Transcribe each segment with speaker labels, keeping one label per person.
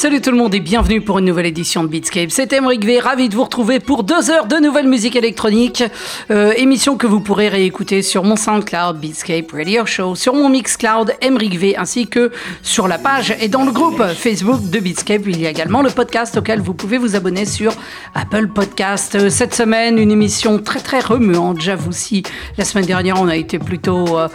Speaker 1: Salut tout le monde et bienvenue pour une nouvelle édition de Beatscape. C'est Emric V, ravi de vous retrouver pour deux heures de nouvelle musique électronique. Euh, émission que vous pourrez réécouter sur mon SoundCloud Beatscape Radio Show, sur mon Mixcloud Emric V, ainsi que sur la page et dans le groupe Facebook de Beatscape. Il y a également le podcast auquel vous pouvez vous abonner sur Apple Podcast. Euh, cette semaine, une émission très très remuante, j'avoue si la semaine dernière on a été plutôt euh,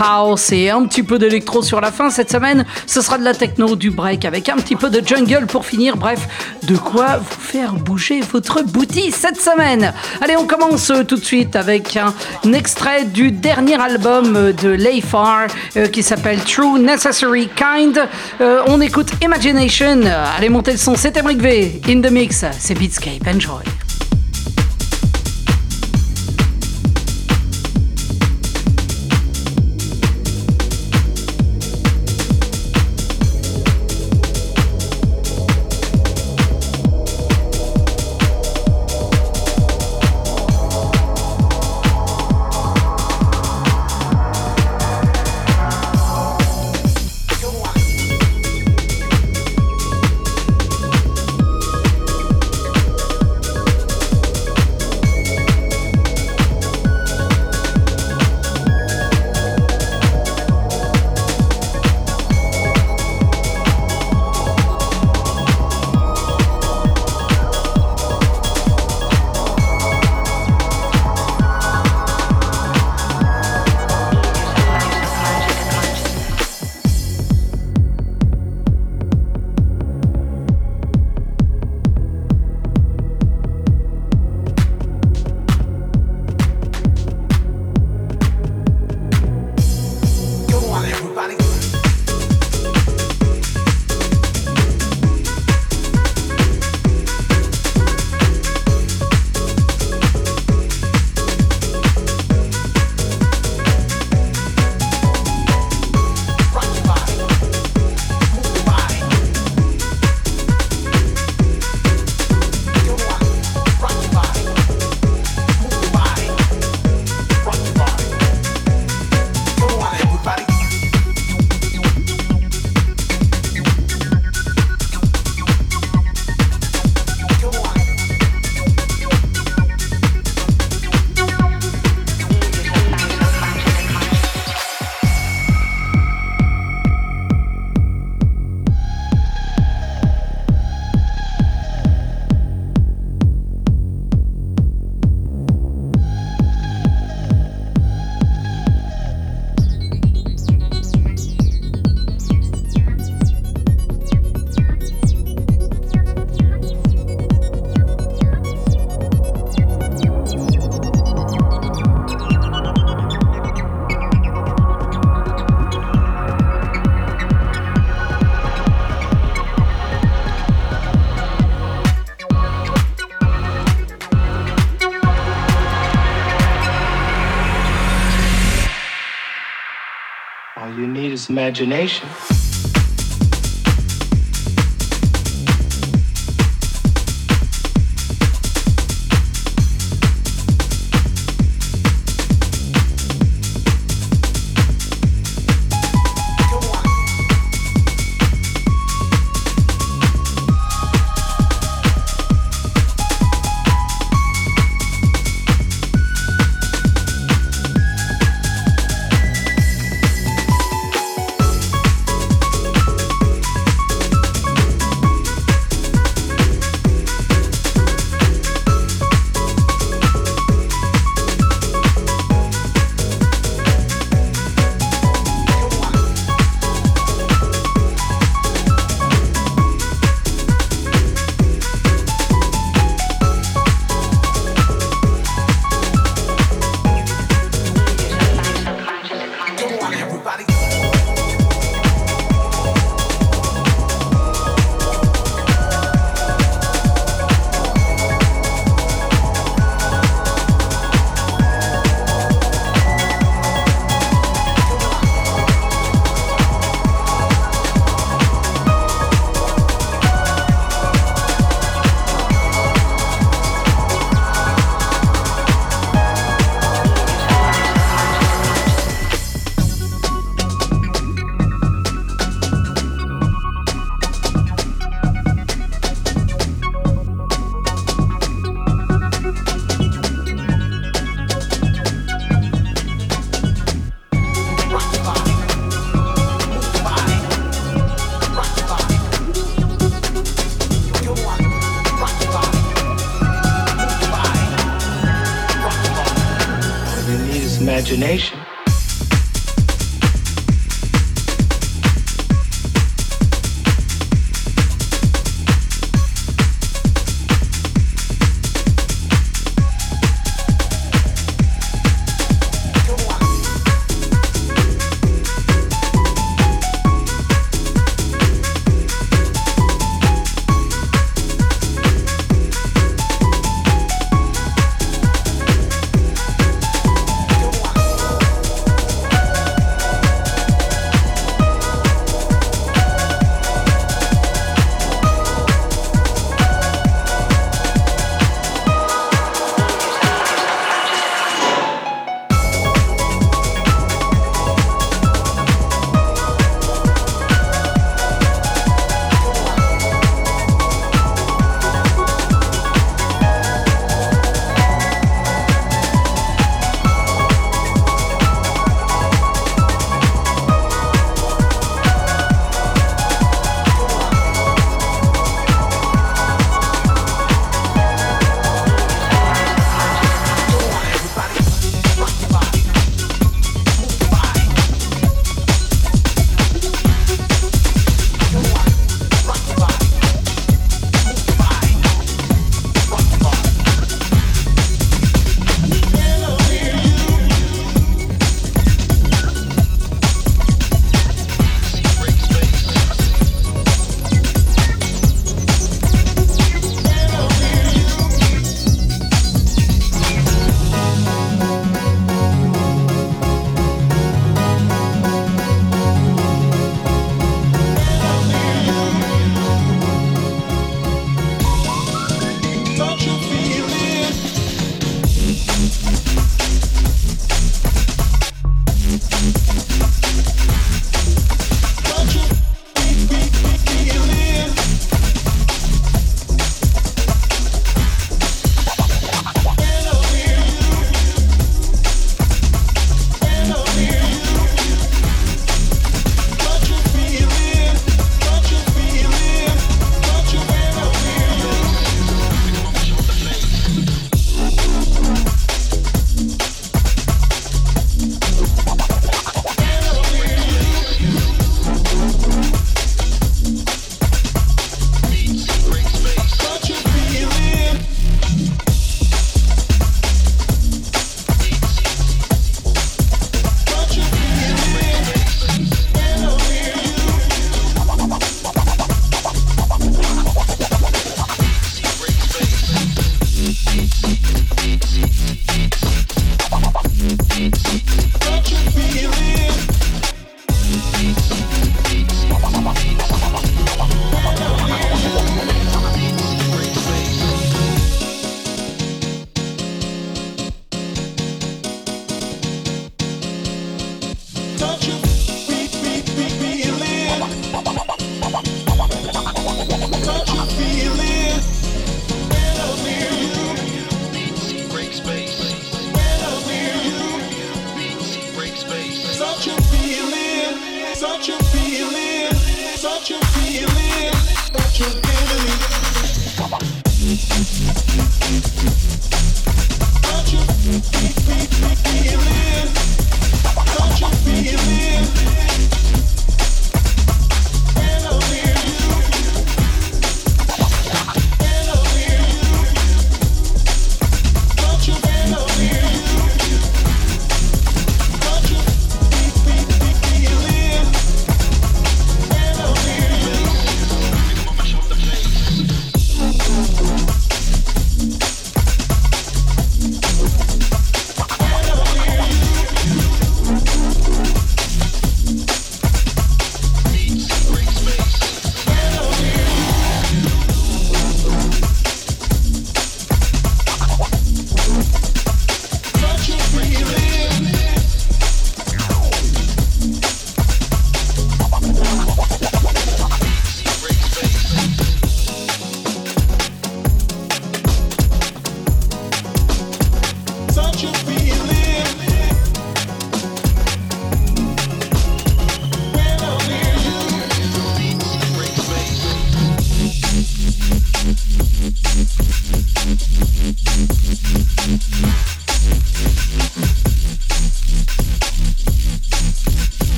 Speaker 1: house et un petit peu d'électro sur la fin. Cette semaine, ce sera de la techno, du break avec un petit peu de jungle pour finir. Bref, de quoi vous faire bouger votre boutique cette semaine. Allez, on commence euh, tout de suite avec un, extrait du dernier album euh, de Layfar euh, qui s'appelle True Necessary Kind. on écoute Imagination. Allez, monter le son. C'est Emric V. In the mix. C'est Beatscape. Enjoy.
Speaker 2: Imagination.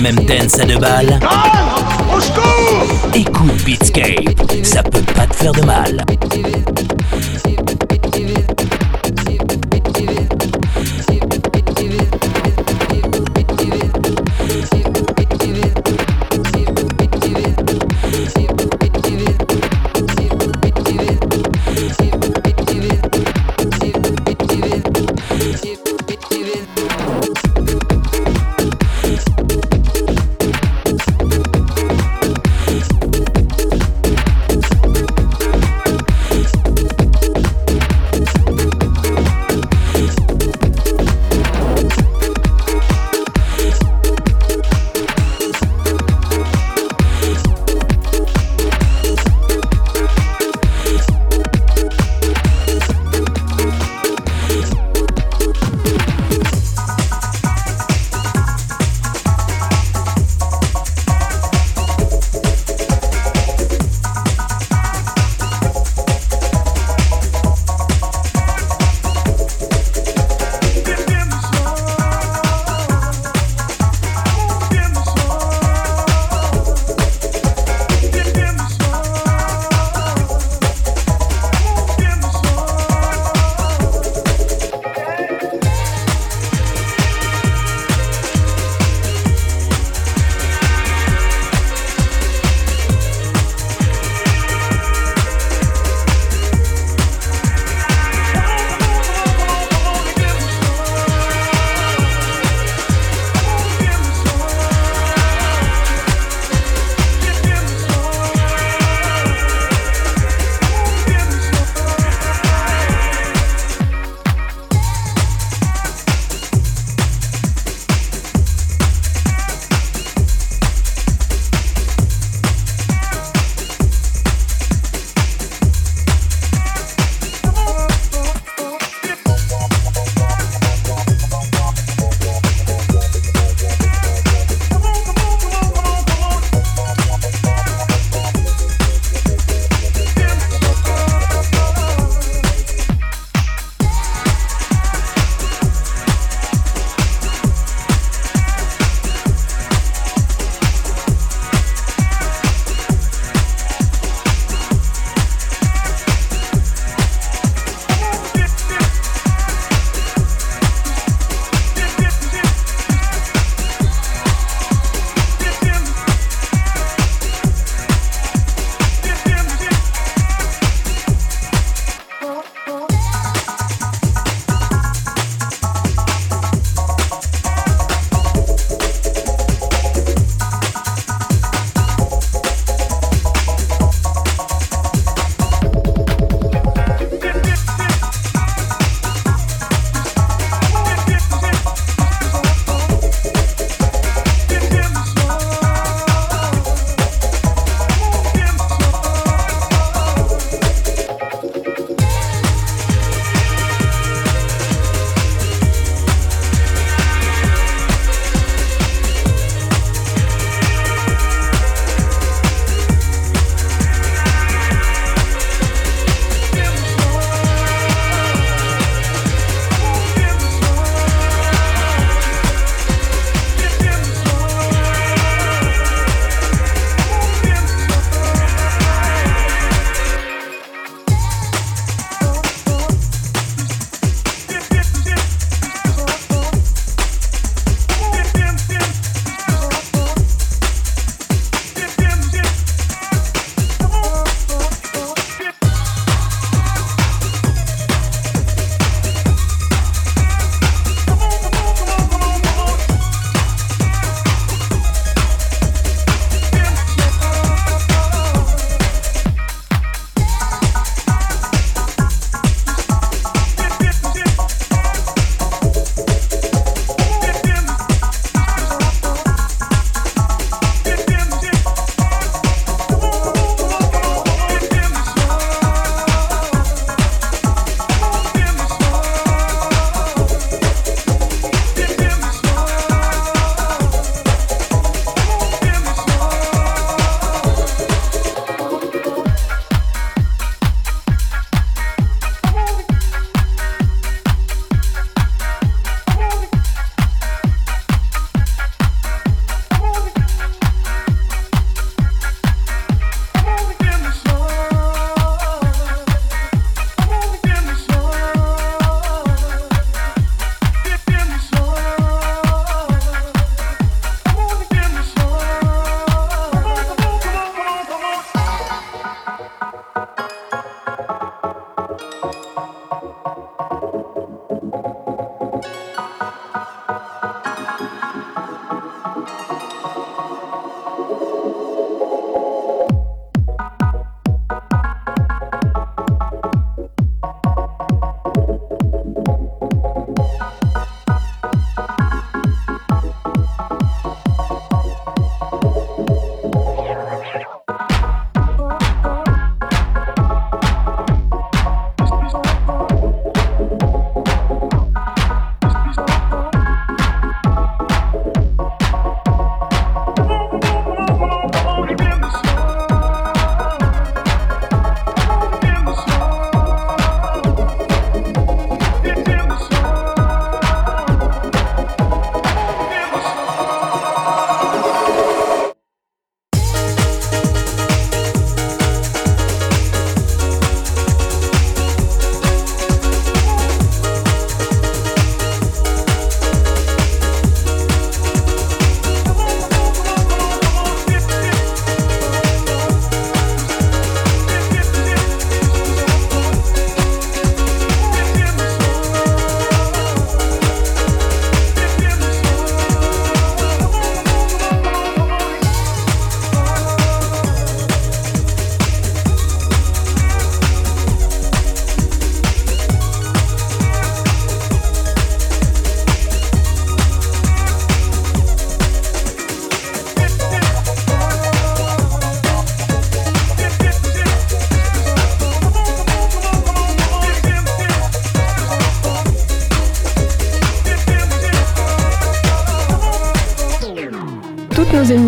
Speaker 3: Même dance à deux balles
Speaker 2: Au secours
Speaker 3: Écoute Beatscape, ça peut pas te faire de mal.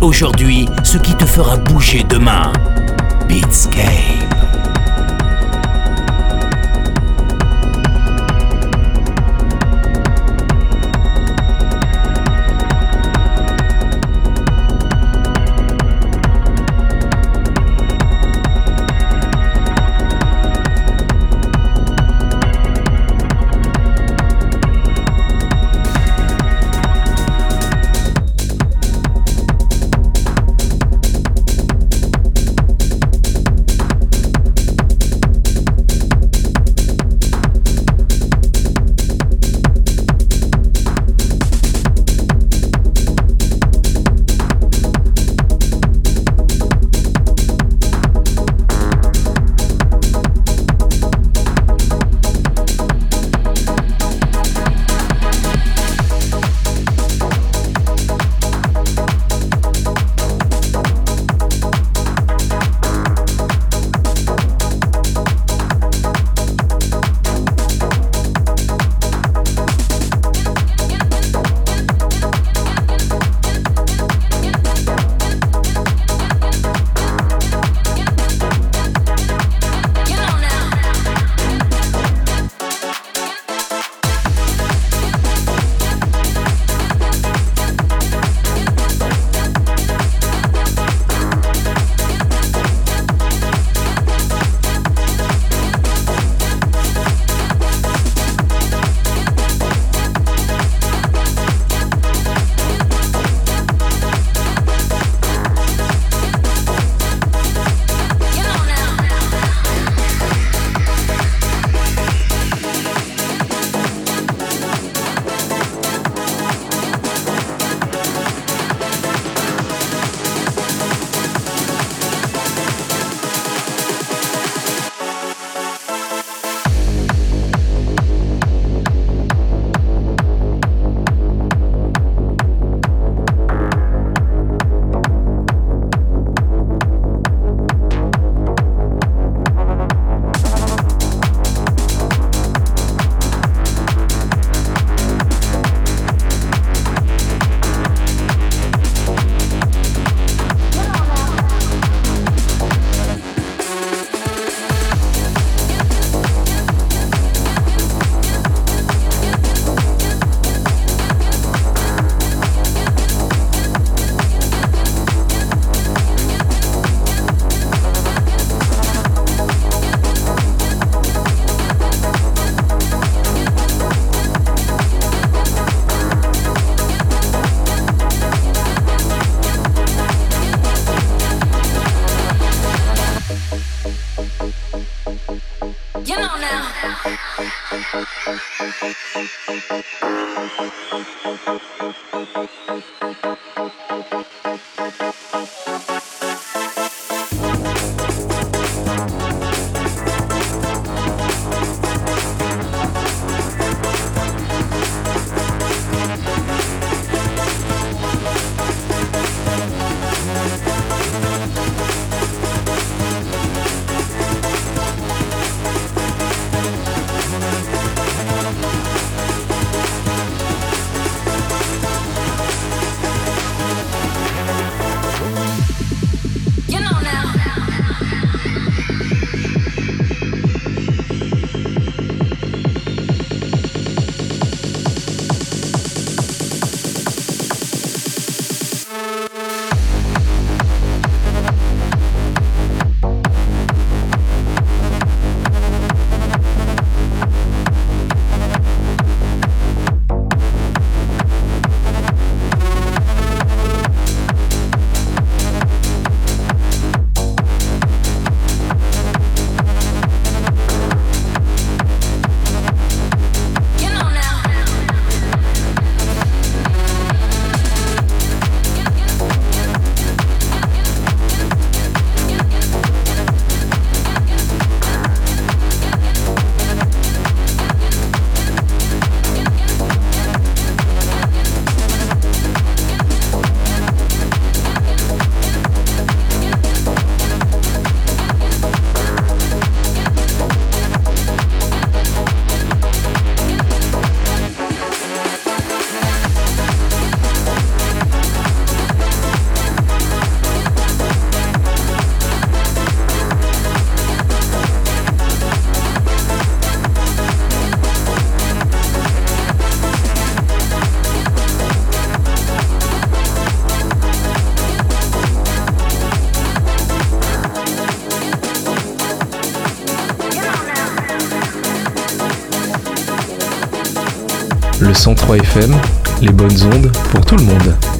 Speaker 3: aujourd'hui ce qui te fera bouger demain. Beatscape.
Speaker 4: 103 FM, les bonnes ondes pour tout le monde.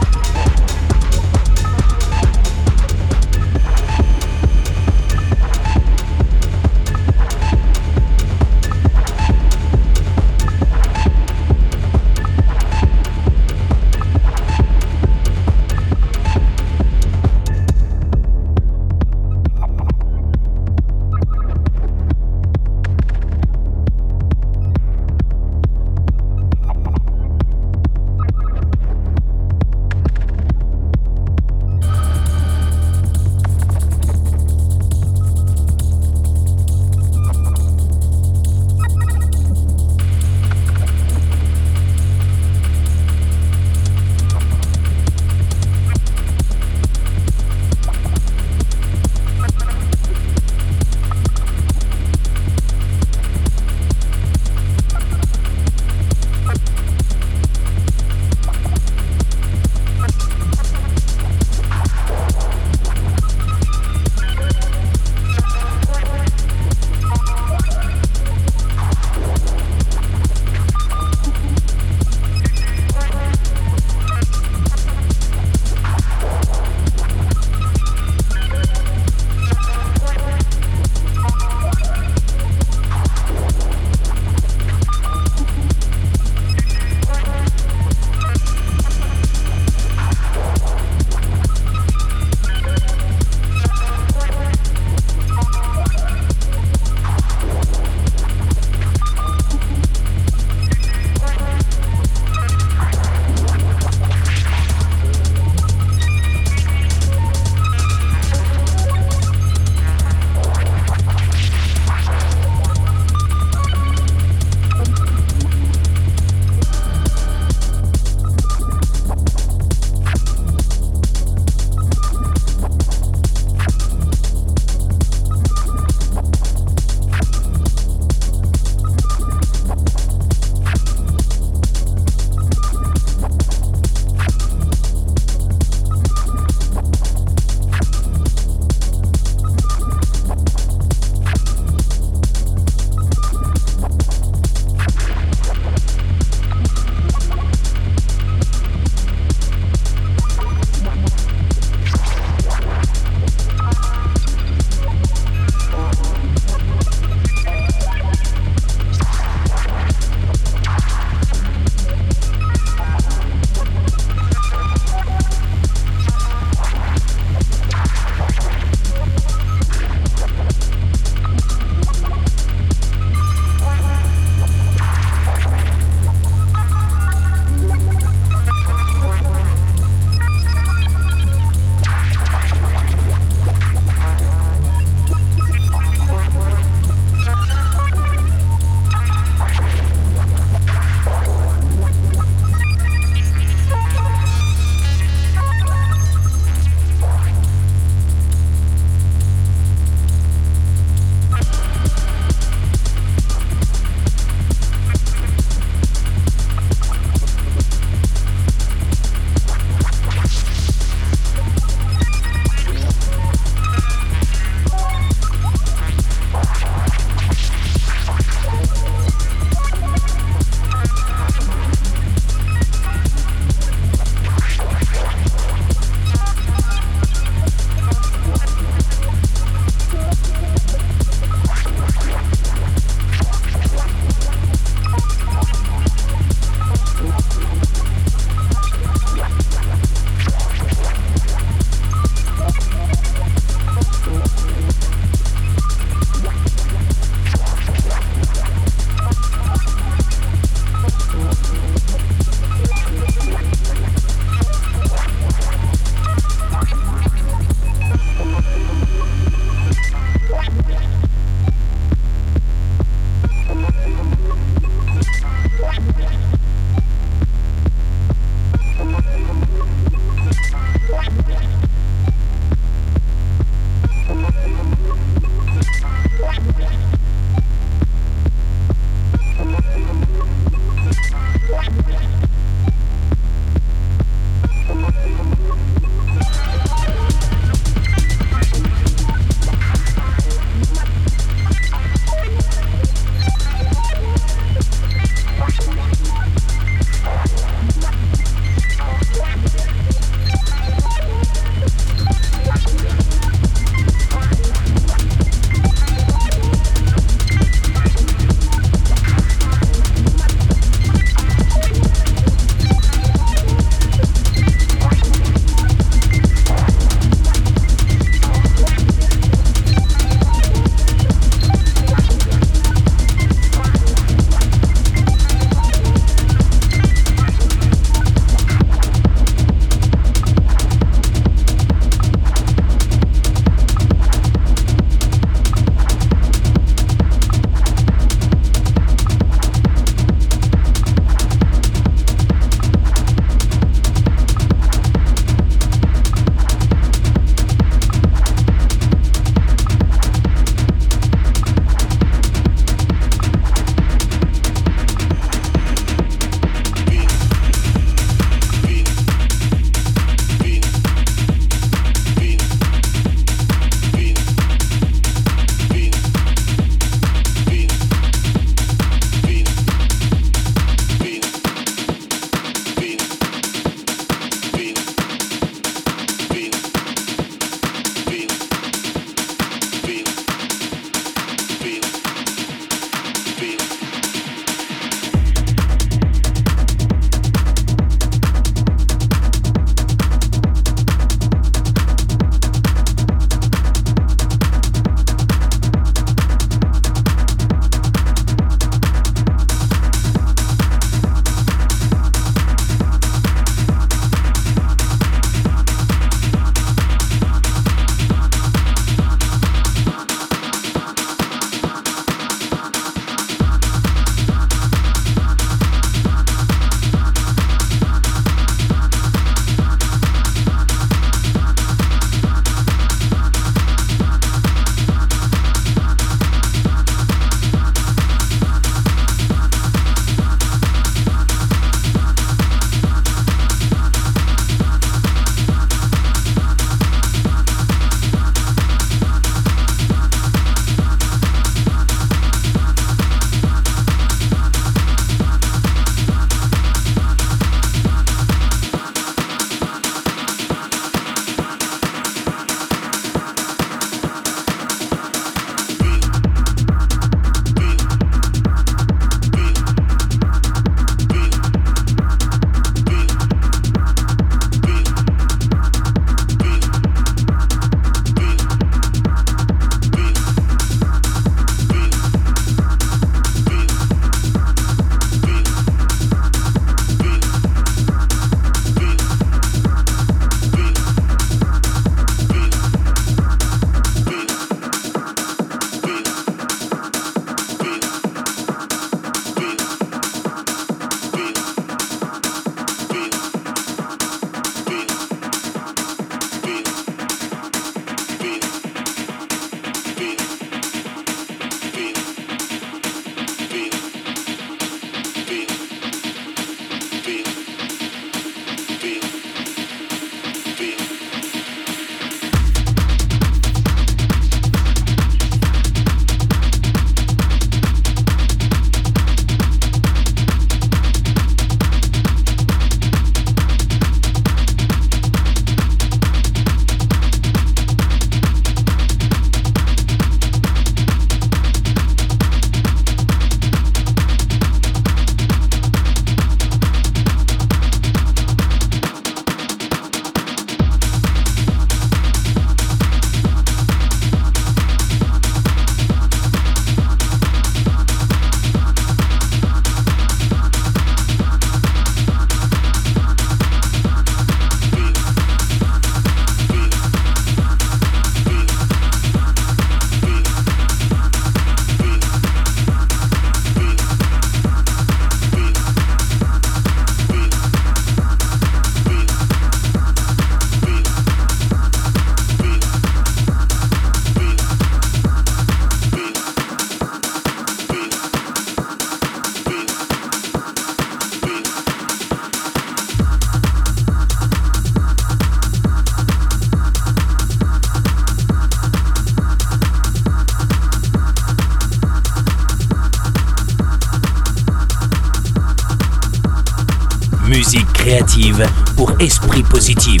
Speaker 3: Pour esprit positif.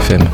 Speaker 4: FM.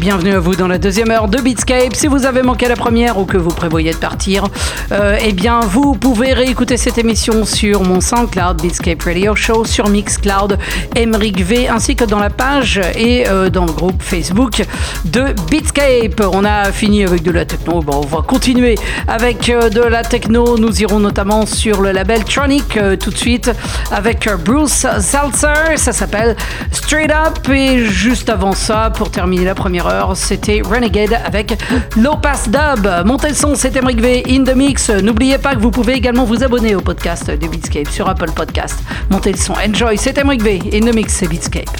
Speaker 1: Bienvenue à vous dans la deuxième heure de Beatscape. Si vous avez manqué la première ou que vous prévoyez de partir, euh, eh bien vous pouvez réécouter cette émission sur mon SoundCloud Beatscape Radio Show, sur Mixcloud Emric V, ainsi que dans la page et euh, dans le groupe Facebook de Beatscape. On a fini avec de la techno, bon, on va continuer avec euh, de la techno. Nous irons notamment sur le label Tronic tout de suite avec Bruce Salzer. Ça s'appelle Straight Up. Et juste avant ça, pour terminer la première heure, c'était Renegade avec Low Pass Dub. Montez le son, c'était Emric V in the mix. N'oubliez pas que vous pouvez également vous abonner au podcast de Beatscape sur Apple Podcast. Montez le son, enjoy, c'était Emric V in the mix, c'est Beatscape.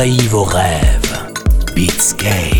Speaker 5: envahit vos rêves. Beatscape.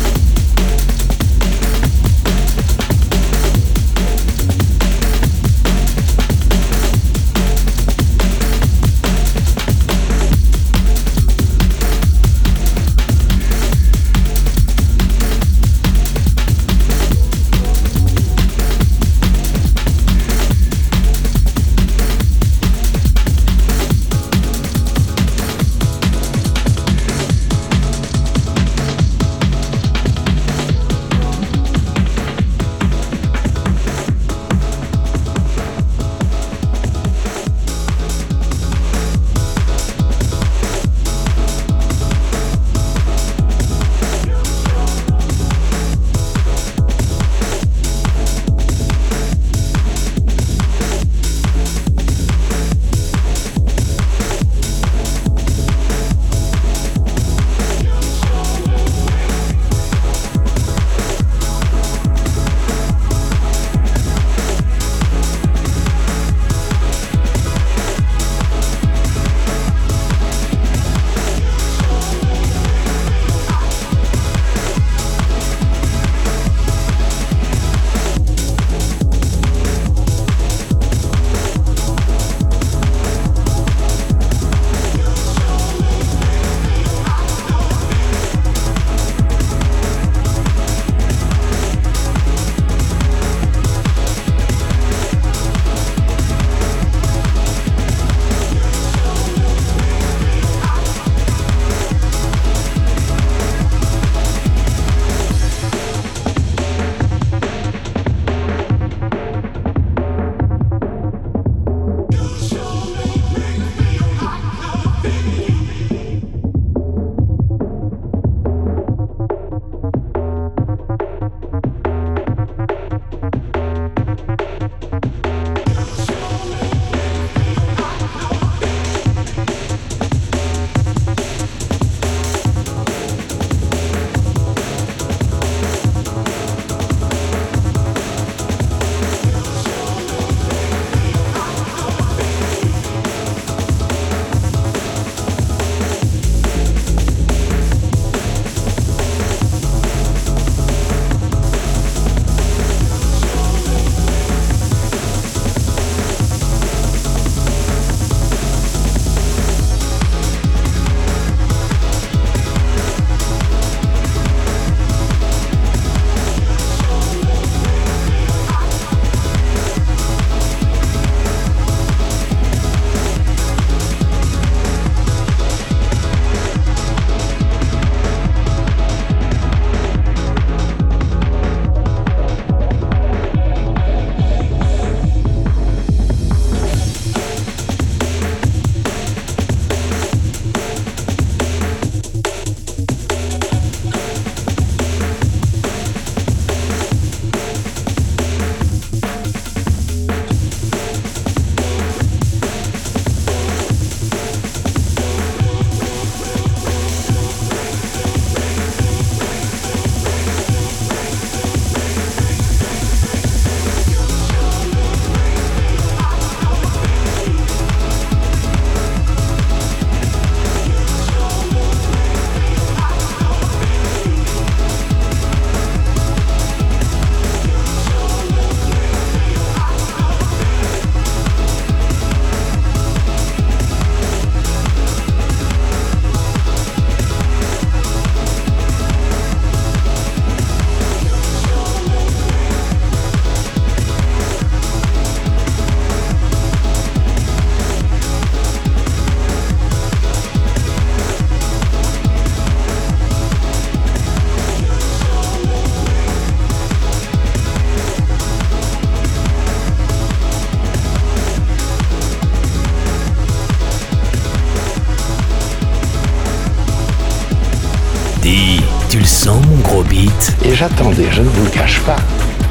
Speaker 6: J'attendais, je ne vous le cache pas,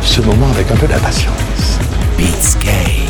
Speaker 6: ce moment avec un peu d'impatience.
Speaker 3: Beatscape.